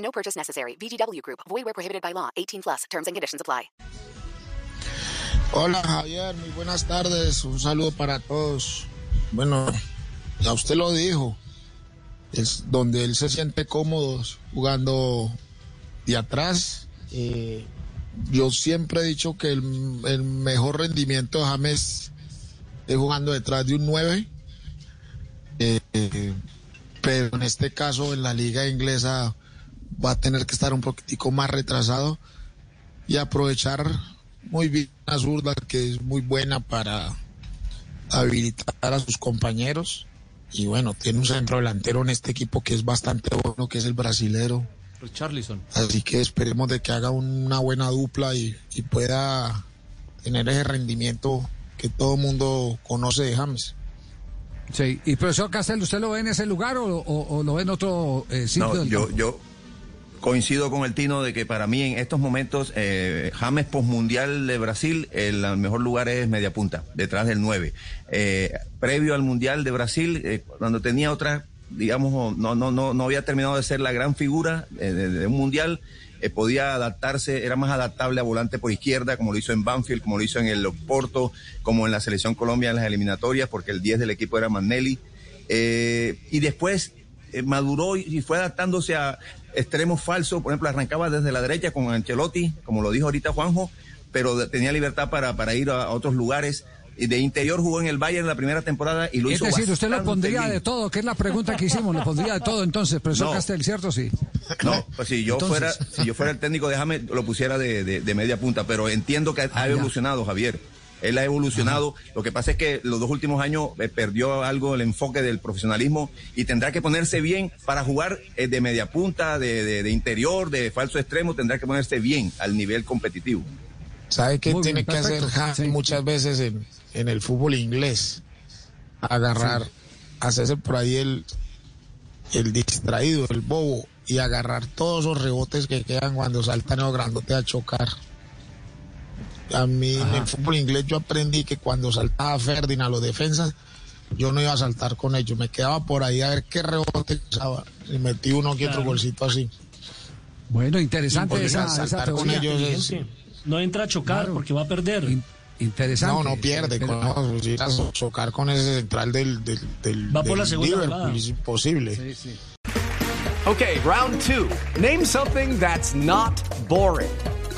No purchase necessary. VGW Group. Void where prohibited by law. 18 plus. Terms and conditions apply. Hola Javier, muy buenas tardes. Un saludo para todos. Bueno, ya usted lo dijo. Es donde él se siente cómodo jugando de atrás. Eh, yo siempre he dicho que el, el mejor rendimiento de James es jugando detrás de un 9. Eh, eh, pero en este caso en la liga inglesa va a tener que estar un poquitico más retrasado y aprovechar muy bien la zurda que es muy buena para habilitar a sus compañeros y bueno, tiene un centro delantero en este equipo que es bastante bueno, que es el brasilero. Charlison. Así que esperemos de que haga una buena dupla y, y pueda tener ese rendimiento que todo mundo conoce de James. Sí, y profesor Castel, ¿usted lo ve en ese lugar o, o- o lo ve en otro eh, sitio? No, del yo, campo? yo coincido con el Tino de que para mí en estos momentos eh, James postmundial de Brasil, el mejor lugar es media punta, detrás del 9. Eh, previo al mundial de Brasil, eh, cuando tenía otra, digamos, no, no, no, no había terminado de ser la gran figura eh, de, un mundial. podía adaptarse, era más adaptable a volante por izquierda, como lo hizo en Banfield, como lo hizo en el Porto, como en la selección Colombia en las eliminatorias, porque el 10 del equipo era Manelli. Y después eh, maduró y, fue adaptándose a extremos falsos. Por ejemplo, arrancaba desde la derecha con Ancelotti, como lo dijo ahorita Juanjo, pero tenía libertad para, para ir a, a otros lugares. Y de interior jugó en el Bayern la primera temporada y lo Es hizo decir, usted lo pondría bien. de todo, que es la pregunta que hicimos, lo pondría de todo entonces, profesor No. Castel, ¿cierto? Sí. No, pues si yo Entonces- fuera, si yo fuera el técnico de James, lo pusiera de, de- de media punta, pero entiendo que ha Ah, ya. evolucionado, Javier. Él ha evolucionado. Lo que pasa es que los dos últimos años eh, perdió algo el enfoque del profesionalismo y tendrá que ponerse bien para jugar eh, de media punta, de, de- de interior, de falso extremo, tendrá que ponerse bien al nivel competitivo. ¿Sabe qué Muy tiene bien, que hacer. James Sí. muchas veces en, en el fútbol inglés? Agarrar, hacerse por ahí el, el distraído, el bobo, y agarrar todos esos rebotes que quedan cuando saltan los grandotes a chocar. A mí en el fútbol inglés yo aprendí que cuando saltaba Ferdinand a los defensas, yo no iba a saltar con ellos, me quedaba por ahí a ver qué rebote usaba y metí uno que otro golcito así. Bueno, interesante esa, esa saltar con teoría. ellos es, No entra a chocar Claro. porque va a perder. In- interesante. No, no pierde. Pero- Con, no, ir a chocar con ese central del, del, del, Va por la del segunda Liverpool es imposible. Sí, sí. Okay, round two. Name something that's not boring.